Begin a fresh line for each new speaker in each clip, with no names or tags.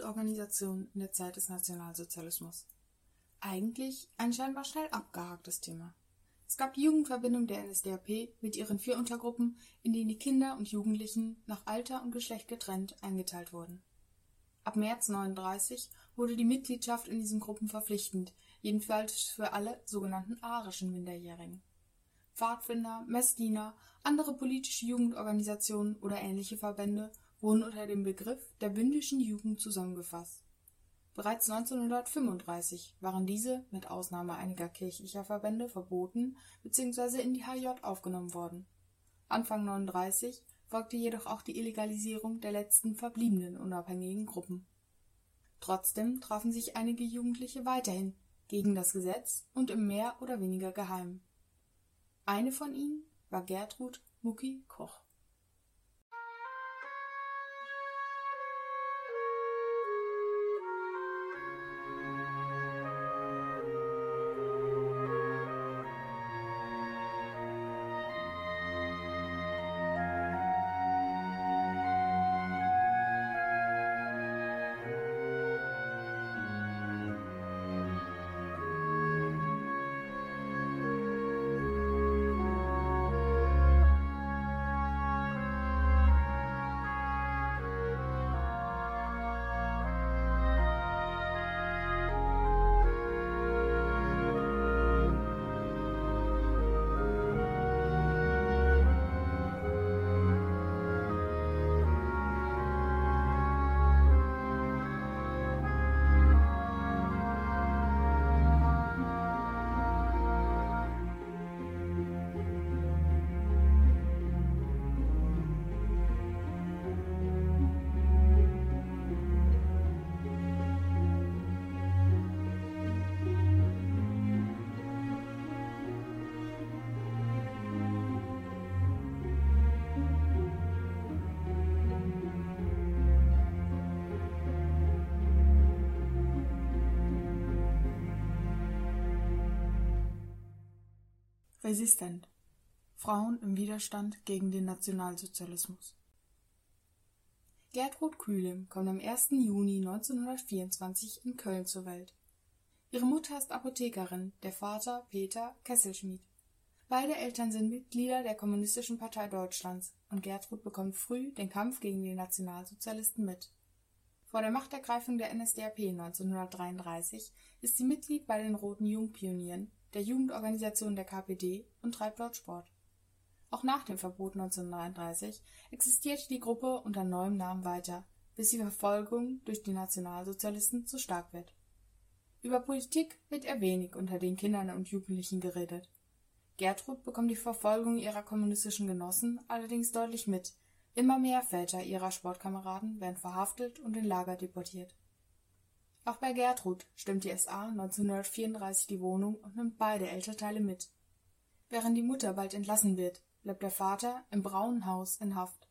Jugendorganisation in der Zeit des Nationalsozialismus. Eigentlich ein scheinbar schnell abgehaktes Thema. Es gab die Jugendverbindung der NSDAP mit ihren vier Untergruppen, in denen die Kinder und Jugendlichen nach Alter und Geschlecht getrennt eingeteilt wurden. Ab März 39 wurde die Mitgliedschaft in diesen Gruppen verpflichtend, jedenfalls für alle sogenannten arischen Minderjährigen. Pfadfinder, Messdiener, andere politische Jugendorganisationen oder ähnliche Verbände wurden unter dem Begriff der bündischen Jugend zusammengefasst. Bereits 1935 waren diese mit Ausnahme einiger kirchlicher Verbände verboten bzw. in die HJ aufgenommen worden. Anfang 39 folgte jedoch auch die Illegalisierung der letzten verbliebenen unabhängigen Gruppen. Trotzdem trafen sich einige Jugendliche weiterhin gegen das Gesetz und im mehr oder weniger Geheim. Eine von ihnen war Gertrud Mucki Koch Resistent. Frauen im Widerstand gegen den Nationalsozialismus. Gertrud Kühlim kommt am 1. Juni 1924 in Köln zur Welt. Ihre Mutter ist Apothekerin, der Vater Peter Kesselschmied. Beide Eltern sind Mitglieder der Kommunistischen Partei Deutschlands und Gertrud bekommt früh den Kampf gegen die Nationalsozialisten mit. Vor der Machtergreifung der NSDAP 1933 ist sie Mitglied bei den Roten Jungpionieren der Jugendorganisation der KPD und treibt dort Sport. Auch nach dem Verbot 1933 existierte die Gruppe unter neuem Namen weiter, bis die Verfolgung durch die Nationalsozialisten zu stark wird. Über Politik wird eher wenig unter den Kindern und Jugendlichen geredet. Gertrud bekommt die Verfolgung ihrer kommunistischen Genossen allerdings deutlich mit, immer mehr Väter ihrer Sportkameraden werden verhaftet und in Lager deportiert auch bei Gertrud stimmt die SA 1934 die Wohnung und nimmt beide Elternteile mit. Während die Mutter bald entlassen wird, bleibt der Vater im Braunen Haus in Haft.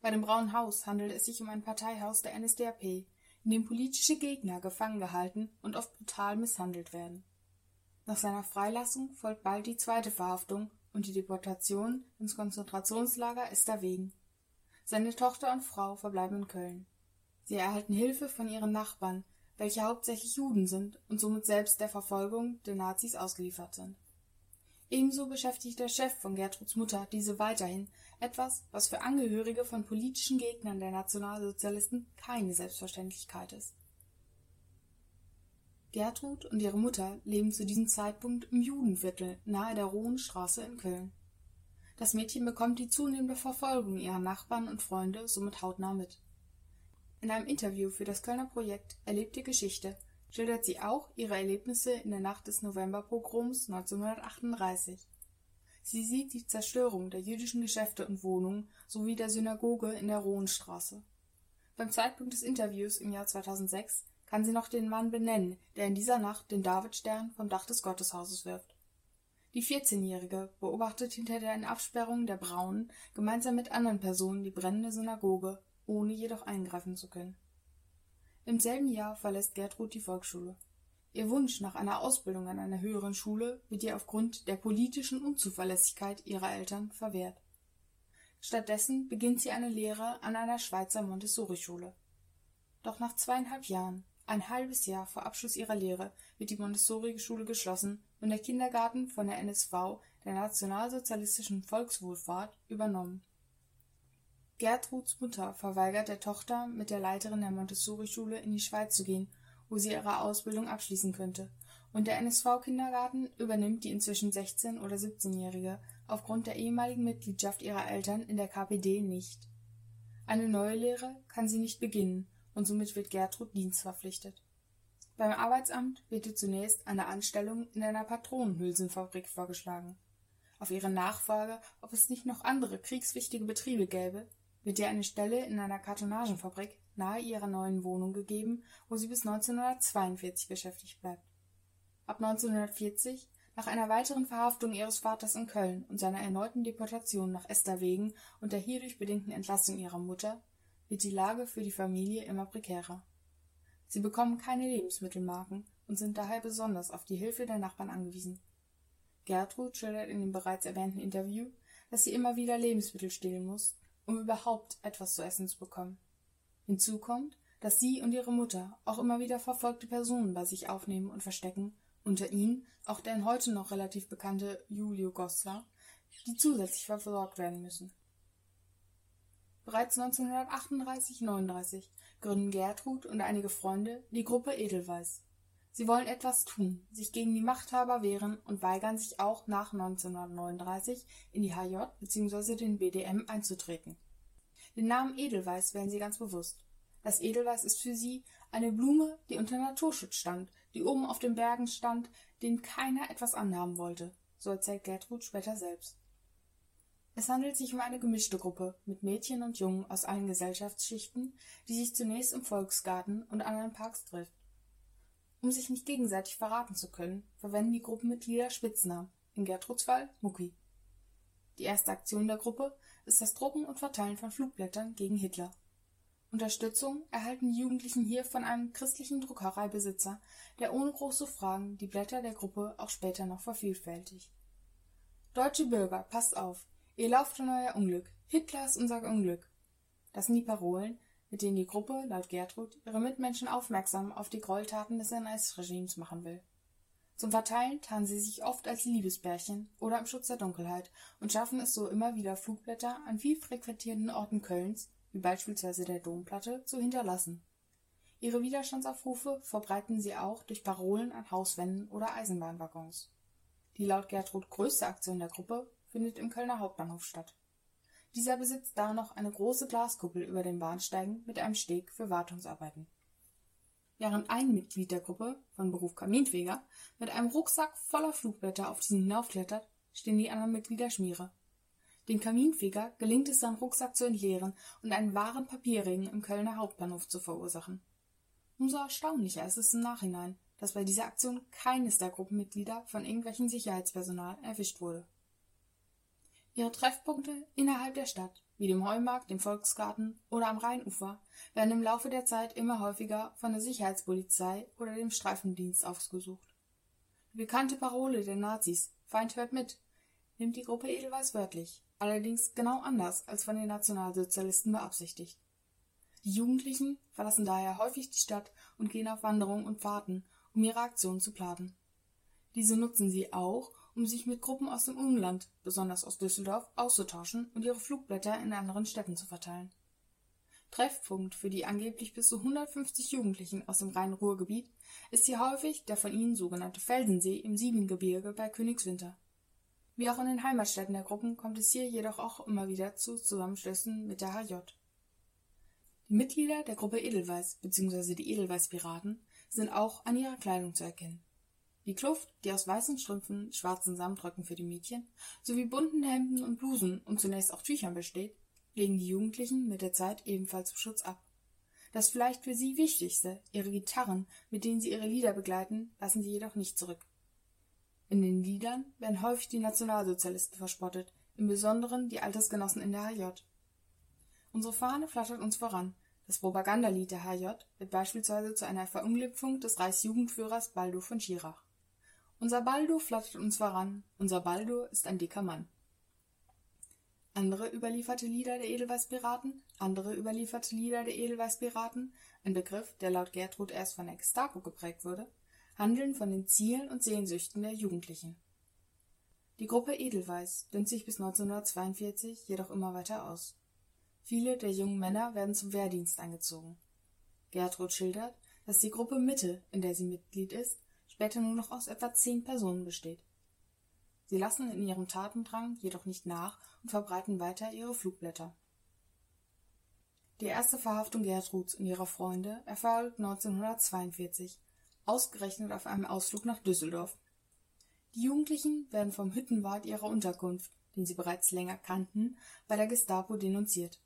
Bei dem Braunen Haus handelt es sich um ein Parteihaus der NSDAP, in dem politische Gegner gefangen gehalten und oft brutal misshandelt werden. Nach seiner Freilassung folgt bald die zweite Verhaftung und die Deportation ins Konzentrationslager Esterwegen. Seine Tochter und Frau verbleiben in Köln. Sie erhalten Hilfe von ihren Nachbarn, welche hauptsächlich Juden sind und somit selbst der Verfolgung der Nazis ausgeliefert sind. Ebenso beschäftigt der Chef von Gertruds Mutter diese weiterhin, etwas, was für Angehörige von politischen Gegnern der Nationalsozialisten keine Selbstverständlichkeit ist. Gertrud und ihre Mutter leben zu diesem Zeitpunkt im Judenviertel nahe der Rohenstraße in Köln. Das Mädchen bekommt die zunehmende Verfolgung ihrer Nachbarn und Freunde somit hautnah mit. In einem Interview für das Kölner Projekt Erlebte Geschichte schildert sie auch ihre Erlebnisse in der Nacht des Novemberpogroms 1938. Sie sieht die Zerstörung der jüdischen Geschäfte und Wohnungen sowie der Synagoge in der Rohenstraße. Beim Zeitpunkt des Interviews im Jahr 2006 kann sie noch den Mann benennen, der in dieser Nacht den Davidstern vom Dach des Gotteshauses wirft. Die 14-Jährige beobachtet hinter den Absperrungen der Braunen gemeinsam mit anderen Personen die brennende Synagoge ohne jedoch eingreifen zu können. Im selben Jahr verlässt Gertrud die Volksschule. Ihr Wunsch nach einer Ausbildung an einer höheren Schule wird ihr aufgrund der politischen Unzuverlässigkeit ihrer Eltern verwehrt. Stattdessen beginnt sie eine Lehre an einer Schweizer Montessori-Schule. Doch nach zweieinhalb Jahren, ein halbes Jahr vor Abschluss ihrer Lehre, wird die Montessori-Schule geschlossen und der Kindergarten von der NSV, der Nationalsozialistischen Volkswohlfahrt, übernommen. Gertruds Mutter verweigert der Tochter, mit der Leiterin der Montessori-Schule in die Schweiz zu gehen, wo sie ihre Ausbildung abschließen könnte, und der NSV-Kindergarten übernimmt die inzwischen 16- oder 17-Jährige aufgrund der ehemaligen Mitgliedschaft ihrer Eltern in der KPD nicht. Eine neue Lehre kann sie nicht beginnen und somit wird Gertrud dienstverpflichtet. Beim Arbeitsamt wird ihr zunächst eine Anstellung in einer Patronenhülsenfabrik vorgeschlagen. Auf ihre Nachfrage, ob es nicht noch andere kriegswichtige Betriebe gäbe, wird ihr eine Stelle in einer Kartonagenfabrik nahe ihrer neuen Wohnung gegeben, wo sie bis 1942 beschäftigt bleibt. Ab 1940, nach einer weiteren Verhaftung ihres Vaters in Köln und seiner erneuten Deportation nach Esterwegen und der hierdurch bedingten Entlassung ihrer Mutter, wird die Lage für die Familie immer prekärer. Sie bekommen keine Lebensmittelmarken und sind daher besonders auf die Hilfe der Nachbarn angewiesen. Gertrud schildert in dem bereits erwähnten Interview, dass sie immer wieder Lebensmittel stehlen muss, um überhaupt etwas zu essen zu bekommen. Hinzu kommt, dass sie und ihre Mutter auch immer wieder verfolgte Personen bei sich aufnehmen und verstecken, unter ihnen auch der heute noch relativ bekannte Julio Goslar, die zusätzlich versorgt werden müssen. Bereits 1938/39 gründen Gertrud und einige Freunde die Gruppe Edelweiß. Sie wollen etwas tun, sich gegen die Machthaber wehren und weigern sich auch nach 1939 in die HJ bzw. den BDM einzutreten. Den Namen Edelweiß wählen sie ganz bewusst. Das Edelweiß ist für sie eine Blume, die unter Naturschutz stand, die oben auf den Bergen stand, dem keiner etwas anhaben wollte, so erzählt Gertrud später selbst. Es handelt sich um eine gemischte Gruppe mit Mädchen und Jungen aus allen Gesellschaftsschichten, die sich zunächst im Volksgarten und anderen Parks trifft. Um sich nicht gegenseitig verraten zu können, verwenden die Gruppenmitglieder Spitznamen, in Gertruds Fall Mucki. Die erste Aktion der Gruppe ist das Drucken und Verteilen von Flugblättern gegen Hitler. Unterstützung erhalten die Jugendlichen hier von einem christlichen Druckereibesitzer, der ohne große Fragen die Blätter der Gruppe auch später noch vervielfältigt. Deutsche Bürger, passt auf! Ihr lauft in euer Unglück. Hitler ist unser Unglück. Das sind die Parolen, mit denen die Gruppe, laut Gertrud, ihre Mitmenschen aufmerksam auf die Gräueltaten des NS-Regimes machen will. Zum Verteilen tarnen sie sich oft als Liebesbärchen oder im Schutz der Dunkelheit und schaffen es so immer wieder Flugblätter an viel frequentierten Orten Kölns, wie beispielsweise der Domplatte, zu hinterlassen. Ihre Widerstandsaufrufe verbreiten sie auch durch Parolen an Hauswänden oder Eisenbahnwaggons. Die laut Gertrud größte Aktion der Gruppe findet im Kölner Hauptbahnhof statt. Dieser besitzt da noch eine große Glaskuppel über den Bahnsteigen mit einem Steg für Wartungsarbeiten. Während ein Mitglied der Gruppe, von Beruf Kaminfeger, mit einem Rucksack voller Flugblätter auf diesen hinaufklettert, stehen die anderen Mitglieder Schmiere. Dem Kaminfeger gelingt es, seinen Rucksack zu entleeren und einen wahren Papierregen im Kölner Hauptbahnhof zu verursachen. Umso erstaunlicher ist es im Nachhinein, dass bei dieser Aktion keines der Gruppenmitglieder von irgendwelchen Sicherheitspersonal erwischt wurde. Ihre Treffpunkte innerhalb der Stadt, wie dem Heumarkt, dem Volksgarten oder am Rheinufer, werden im Laufe der Zeit immer häufiger von der Sicherheitspolizei oder dem Streifendienst aufgesucht. Die bekannte Parole der Nazis Feind hört mit nimmt die Gruppe Edelweiß wörtlich, allerdings genau anders als von den Nationalsozialisten beabsichtigt. Die Jugendlichen verlassen daher häufig die Stadt und gehen auf Wanderungen und Fahrten, um ihre Aktion zu planen. Diese nutzen sie auch, um sich mit Gruppen aus dem Umland, besonders aus Düsseldorf, auszutauschen und ihre Flugblätter in anderen Städten zu verteilen. Treffpunkt für die angeblich bis zu 150 Jugendlichen aus dem Rhein-Ruhr-Gebiet ist hier häufig der von ihnen sogenannte Felsensee im Siebengebirge bei Königswinter. Wie auch in den Heimatstädten der Gruppen kommt es hier jedoch auch immer wieder zu Zusammenstößen mit der HJ. Die Mitglieder der Gruppe Edelweiß bzw. die Edelweiß-Piraten sind auch an ihrer Kleidung zu erkennen. Die Kluft, die aus weißen Strümpfen, schwarzen Samtröcken für die Mädchen sowie bunten Hemden und Blusen und zunächst auch Tüchern besteht, legen die Jugendlichen mit der Zeit ebenfalls zum Schutz ab. Das vielleicht für sie Wichtigste, ihre Gitarren, mit denen sie ihre Lieder begleiten, lassen sie jedoch nicht zurück. In den Liedern werden häufig die Nationalsozialisten verspottet, im Besonderen die Altersgenossen in der HJ. Unsere Fahne flattert uns voran. Das Propagandalied der HJ wird beispielsweise zu einer Verunglimpfung des Reichsjugendführers Baldo von Schirach. Unser Baldo flattert uns voran, unser Baldo ist ein dicker Mann. andere überlieferte Lieder der Edelweißpiraten, andere überlieferte Lieder der Edelweißpiraten, ein Begriff, der laut Gertrud erst von der Gestapo geprägt wurde, handeln von den Zielen und Sehnsüchten der Jugendlichen. Die Gruppe Edelweiß dünnt sich bis 1942 jedoch immer weiter aus. Viele der jungen Männer werden zum Wehrdienst eingezogen. Gertrud schildert, dass die Gruppe Mitte, in der sie Mitglied ist, später nur noch aus etwa zehn Personen besteht. Sie lassen in ihrem Tatendrang jedoch nicht nach und verbreiten weiter ihre Flugblätter. Die erste Verhaftung Gertruds und ihrer Freunde erfolgt 1942, ausgerechnet auf einem Ausflug nach Düsseldorf. Die Jugendlichen werden vom Hüttenwart ihrer Unterkunft, den sie bereits länger kannten, bei der Gestapo denunziert.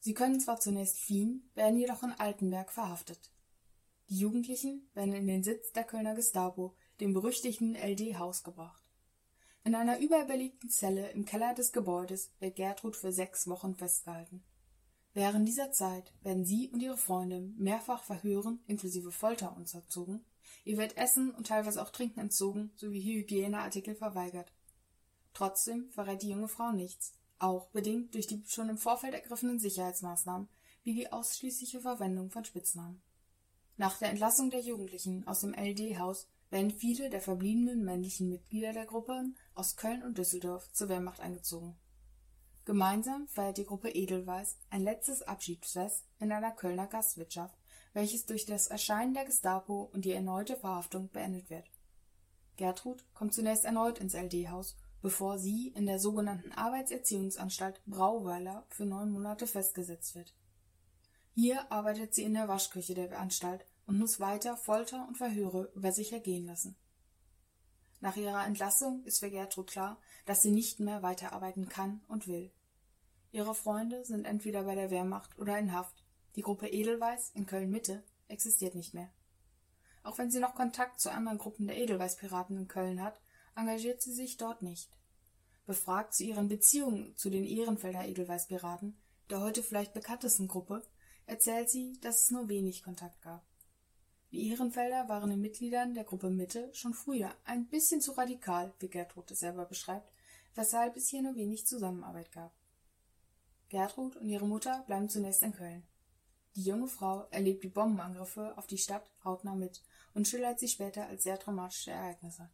Sie können zwar zunächst fliehen, werden jedoch in Altenberg verhaftet. Die Jugendlichen werden in den Sitz der Kölner Gestapo, dem berüchtigten LD-Haus, gebracht. In einer überbelegten Zelle im Keller des Gebäudes wird Gertrud für sechs Wochen festgehalten. Während dieser Zeit werden sie und ihre Freunde mehrfach verhören inklusive Folter unterzogen, ihr wird Essen und teilweise auch Trinken entzogen sowie Hygieneartikel verweigert. Trotzdem verrät die junge Frau nichts, auch bedingt durch die schon im Vorfeld ergriffenen Sicherheitsmaßnahmen wie die ausschließliche Verwendung von Spitznamen. Nach der Entlassung der Jugendlichen aus dem LD-Haus werden viele der verbliebenen männlichen Mitglieder der Gruppen aus Köln und Düsseldorf zur Wehrmacht eingezogen. Gemeinsam feiert die Gruppe Edelweiß ein letztes Abschiedsfest in einer Kölner Gastwirtschaft, welches durch das Erscheinen der Gestapo und die erneute Verhaftung beendet wird. Gertrud kommt zunächst erneut ins LD-Haus, bevor sie in der sogenannten Arbeitserziehungsanstalt Brauweiler für neun Monate festgesetzt wird hier arbeitet sie in der Waschküche der Anstalt und muss weiter Folter und Verhöre über sich ergehen lassen. Nach ihrer Entlassung ist für Gertrud klar, dass sie nicht mehr weiterarbeiten kann und will. Ihre Freunde sind entweder bei der Wehrmacht oder in Haft. Die Gruppe Edelweiß in Köln-Mitte existiert nicht mehr. Auch wenn sie noch Kontakt zu anderen Gruppen der Edelweiß-Piraten in Köln hat, engagiert sie sich dort nicht. Befragt zu ihren Beziehungen zu den Ehrenfelder Edelweiß-Piraten, der heute vielleicht bekanntesten Gruppe, erzählt sie, dass es nur wenig Kontakt gab. Die Ehrenfelder waren den Mitgliedern der Gruppe Mitte schon früher ein bisschen zu radikal, wie Gertrud es selber beschreibt, weshalb es hier nur wenig Zusammenarbeit gab. Gertrud und ihre Mutter bleiben zunächst in Köln. Die junge Frau erlebt die Bombenangriffe auf die Stadt hautnah mit und schildert sie später als sehr traumatische Ereignisse.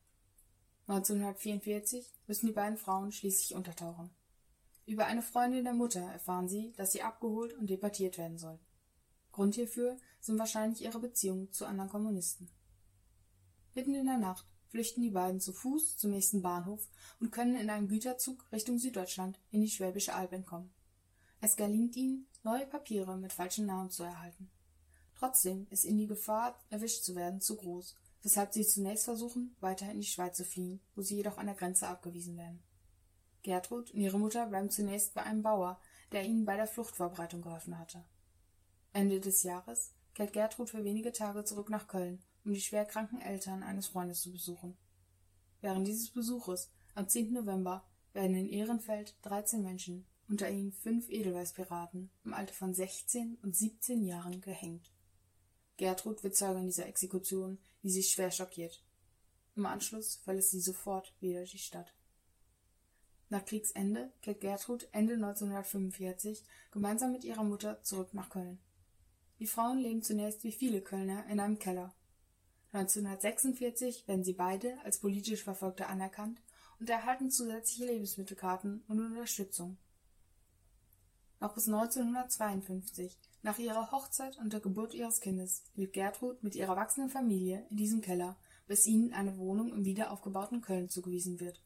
1944 müssen die beiden Frauen schließlich untertauchen. Über eine Freundin der Mutter erfahren sie, dass sie abgeholt und deportiert werden soll. Grund hierfür sind wahrscheinlich ihre Beziehungen zu anderen Kommunisten. Mitten in der Nacht flüchten die beiden zu Fuß zum nächsten Bahnhof und können in einem Güterzug Richtung Süddeutschland in die Schwäbische Alb entkommen. Es gelingt ihnen, neue Papiere mit falschen Namen zu erhalten. Trotzdem ist ihnen die Gefahr, erwischt zu werden, zu groß, weshalb sie zunächst versuchen, weiter in die Schweiz zu fliehen, wo sie jedoch an der Grenze abgewiesen werden. Gertrud und ihre Mutter bleiben zunächst bei einem Bauer, der ihnen bei der Fluchtvorbereitung geholfen hatte. Ende des Jahres kehrt Gertrud für wenige Tage zurück nach Köln, um die schwerkranken Eltern eines Freundes zu besuchen. Während dieses Besuches am 10. November werden in Ehrenfeld 13 Menschen, unter ihnen fünf Edelweißpiraten, im Alter von 16 und 17 Jahren gehängt. Gertrud wird Zeugin dieser Exekution, die sie schwer schockiert. Im Anschluss verlässt sie sofort wieder die Stadt. Nach Kriegsende kehrt Gertrud Ende 1945 gemeinsam mit ihrer Mutter zurück nach Köln. Die Frauen leben zunächst wie viele Kölner in einem Keller. 1946 werden sie beide als politisch Verfolgte anerkannt und erhalten zusätzliche Lebensmittelkarten und Unterstützung. Noch bis 1952, nach ihrer Hochzeit und der Geburt ihres Kindes, lebt Gertrud mit ihrer wachsenden Familie in diesem Keller, bis ihnen eine Wohnung im wiederaufgebauten Köln zugewiesen wird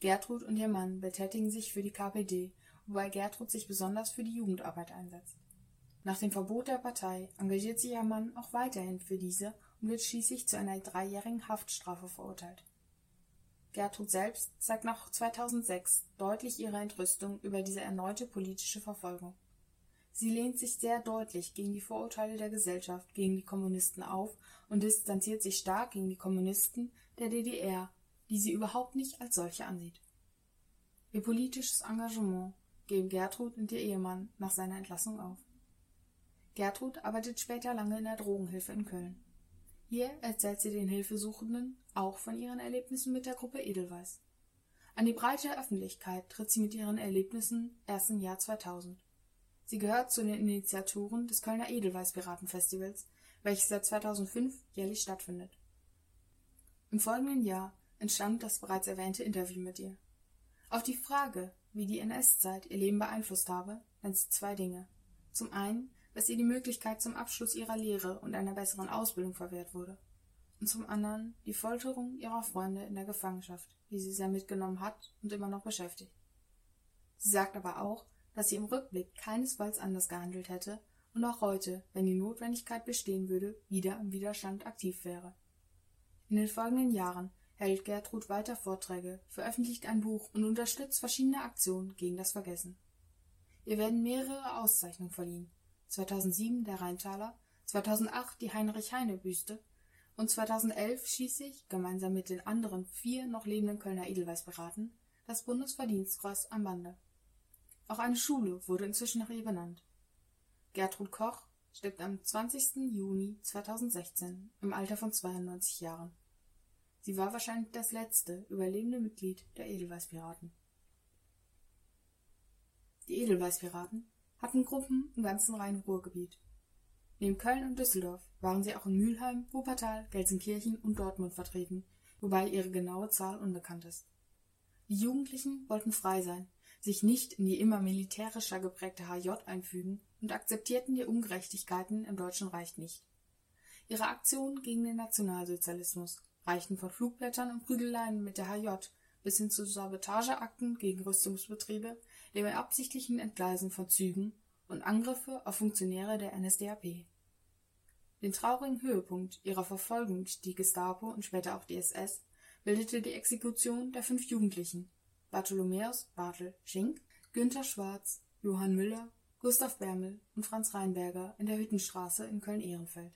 Gertrud und ihr Mann betätigen sich für die KPD, wobei Gertrud sich besonders für die Jugendarbeit einsetzt. Nach dem Verbot der Partei engagiert sich ihr Mann auch weiterhin für diese und wird schließlich zu einer dreijährigen Haftstrafe verurteilt. Gertrud selbst zeigt nach 2006 deutlich ihre Entrüstung über diese erneute politische Verfolgung. Sie lehnt sich sehr deutlich gegen die Vorurteile der Gesellschaft gegen die Kommunisten auf und distanziert sich stark gegen die Kommunisten der DDR die sie überhaupt nicht als solche ansieht. Ihr politisches Engagement geben Gertrud und ihr Ehemann nach seiner Entlassung auf. Gertrud arbeitet später lange in der Drogenhilfe in Köln. Hier erzählt sie den Hilfesuchenden auch von ihren Erlebnissen mit der Gruppe Edelweiß. An die breite Öffentlichkeit tritt sie mit ihren Erlebnissen erst im Jahr 2000. Sie gehört zu den Initiatoren des Kölner Edelweiß-Piraten-Festivals, welches seit 2005 jährlich stattfindet. Im folgenden Jahr entstand das bereits erwähnte Interview mit ihr. Auf die Frage, wie die NS-Zeit ihr Leben beeinflusst habe, nennt sie zwei Dinge. Zum einen, dass ihr die Möglichkeit zum Abschluss ihrer Lehre und einer besseren Ausbildung verwehrt wurde und zum anderen die Folterung ihrer Freunde in der Gefangenschaft, die sie sehr mitgenommen hat und immer noch beschäftigt. Sie sagt aber auch, dass sie im Rückblick keinesfalls anders gehandelt hätte und auch heute, wenn die Notwendigkeit bestehen würde, wieder im Widerstand aktiv wäre. In den folgenden Jahren hält Gertrud weiter Vorträge, veröffentlicht ein Buch und unterstützt verschiedene Aktionen gegen das Vergessen. Ihr werden mehrere Auszeichnungen verliehen. 2007 der Rheintaler, 2008 die Heinrich-Heine-Büste und 2011 schließlich, gemeinsam mit den anderen vier noch lebenden Kölner Edelweißpiraten, das Bundesverdienstkreuz am Bande. Auch eine Schule wurde inzwischen nach ihr benannt. Gertrud Koch stirbt am 20. Juni 2016 im Alter von 92 Jahren. Sie war wahrscheinlich das letzte überlebende Mitglied der Edelweißpiraten. Die Edelweißpiraten hatten Gruppen im ganzen Rhein-Ruhr-Gebiet. Neben Köln und Düsseldorf waren sie auch in Mülheim, Wuppertal, Gelsenkirchen und Dortmund vertreten, wobei ihre genaue Zahl unbekannt ist. Die Jugendlichen wollten frei sein, sich nicht in die immer militärischer geprägte HJ einfügen und akzeptierten die Ungerechtigkeiten im Deutschen Reich nicht. Ihre Aktionen gegen den Nationalsozialismus reichten von Flugblättern und Prügeleien mit der HJ bis hin zu Sabotageakten gegen Rüstungsbetriebe, dem absichtlichen Entgleisen von Zügen und Angriffe auf Funktionäre der NSDAP. Den traurigen Höhepunkt ihrer Verfolgung durch die Gestapo und später auch die SS bildete die Exekution der fünf Jugendlichen Bartholomäus Bartel Schink, Günther Schwarz, Johann Müller, Gustav Bärmel und Franz Reinberger in der Hüttenstraße in Köln-Ehrenfeld.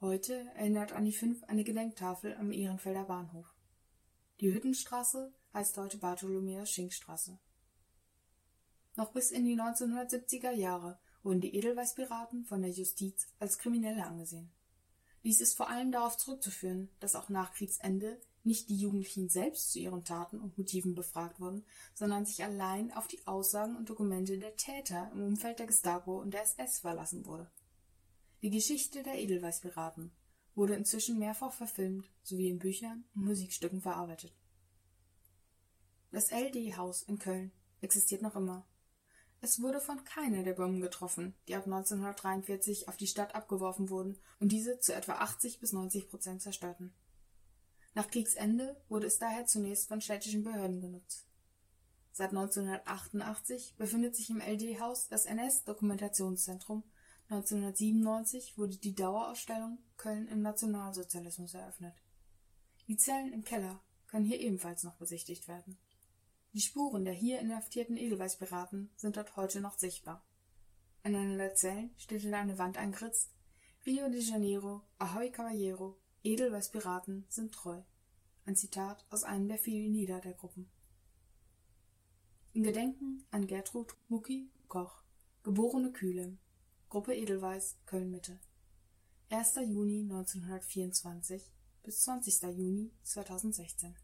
Heute erinnert an die fünf eine Gedenktafel am Ehrenfelder Bahnhof. Die Hüttenstraße heißt heute Bartholomäus-Schinck-Straße. Noch bis in die 1970er Jahre wurden die Edelweißpiraten von der Justiz als Kriminelle angesehen. Dies ist vor allem darauf zurückzuführen, dass auch nach Kriegsende nicht die Jugendlichen selbst zu ihren Taten und Motiven befragt wurden, sondern sich allein auf die Aussagen und Dokumente der Täter im Umfeld der Gestapo und der SS verlassen wurde. Die Geschichte der Edelweißpiraten wurde inzwischen mehrfach verfilmt sowie in Büchern und Musikstücken verarbeitet. Das LD-Haus in Köln existiert noch immer es wurde von keiner der Bomben getroffen, die ab 1943 auf die Stadt abgeworfen wurden und diese zu etwa 80 bis 90 Prozent zerstörten. Nach Kriegsende wurde es daher zunächst von städtischen Behörden genutzt. Seit 1988 befindet sich im LD-Haus das NS-Dokumentationszentrum. 1997 wurde die Dauerausstellung Köln im Nationalsozialismus eröffnet. Die Zellen im Keller können hier ebenfalls noch besichtigt werden die Spuren der hier inhaftierten Edelweißpiraten sind dort heute noch sichtbar. An einer der Zellen steht in eine Wand eingeritzt Rio de Janeiro, Ahoy Caballero, Edelweißpiraten sind treu. Ein Zitat aus einem der vielen Lieder der Gruppen. In Gedenken an Gertrud Mucki Koch, geborene Kühlem, Gruppe Edelweiß, Köln-Mitte. 1. Juni 1924 bis 20. Juni 2016